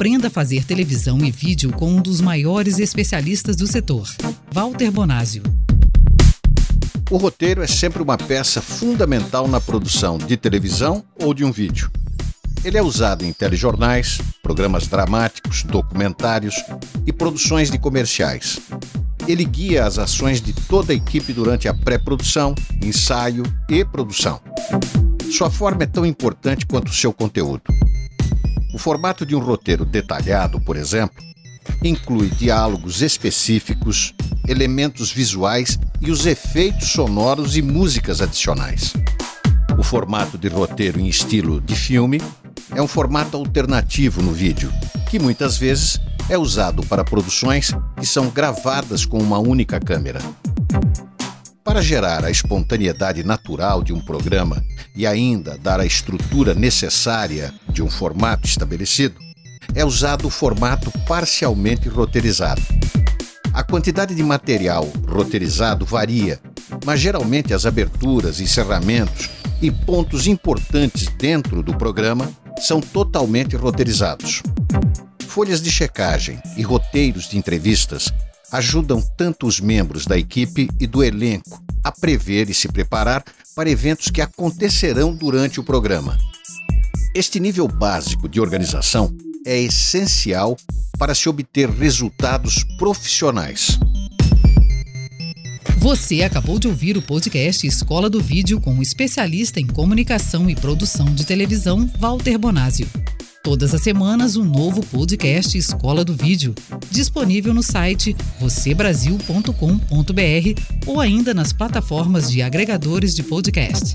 Aprenda a fazer televisão e vídeo com um dos maiores especialistas do setor, Walter Bonásio. O roteiro é sempre uma peça fundamental na produção de televisão ou de um vídeo. Ele é usado em telejornais, programas dramáticos, documentários e produções de comerciais. Ele guia as ações de toda a equipe durante a pré-produção, ensaio e produção. Sua forma é tão importante quanto o seu conteúdo. O formato de um roteiro detalhado, por exemplo, inclui diálogos específicos, elementos visuais e os efeitos sonoros e músicas adicionais. O formato de roteiro em estilo de filme é um formato alternativo no vídeo, que muitas vezes é usado para produções que são gravadas com uma única câmera. Para gerar a espontaneidade natural de um programa e ainda dar a estrutura necessária de um formato estabelecido, é usado o formato parcialmente roteirizado. A quantidade de material roteirizado varia, mas geralmente as aberturas, encerramentos e pontos importantes dentro do programa são totalmente roteirizados. Folhas de checagem e roteiros de entrevistas ajudam tanto os membros da equipe e do elenco a prever e se preparar para eventos que acontecerão durante o programa. Este nível básico de organização é essencial para se obter resultados profissionais. Você acabou de ouvir o podcast Escola do Vídeo com o especialista em comunicação e produção de televisão, Walter Bonásio. Todas as semanas, um novo podcast Escola do Vídeo, disponível no site vocêbrasil.com.br ou ainda nas plataformas de agregadores de podcast.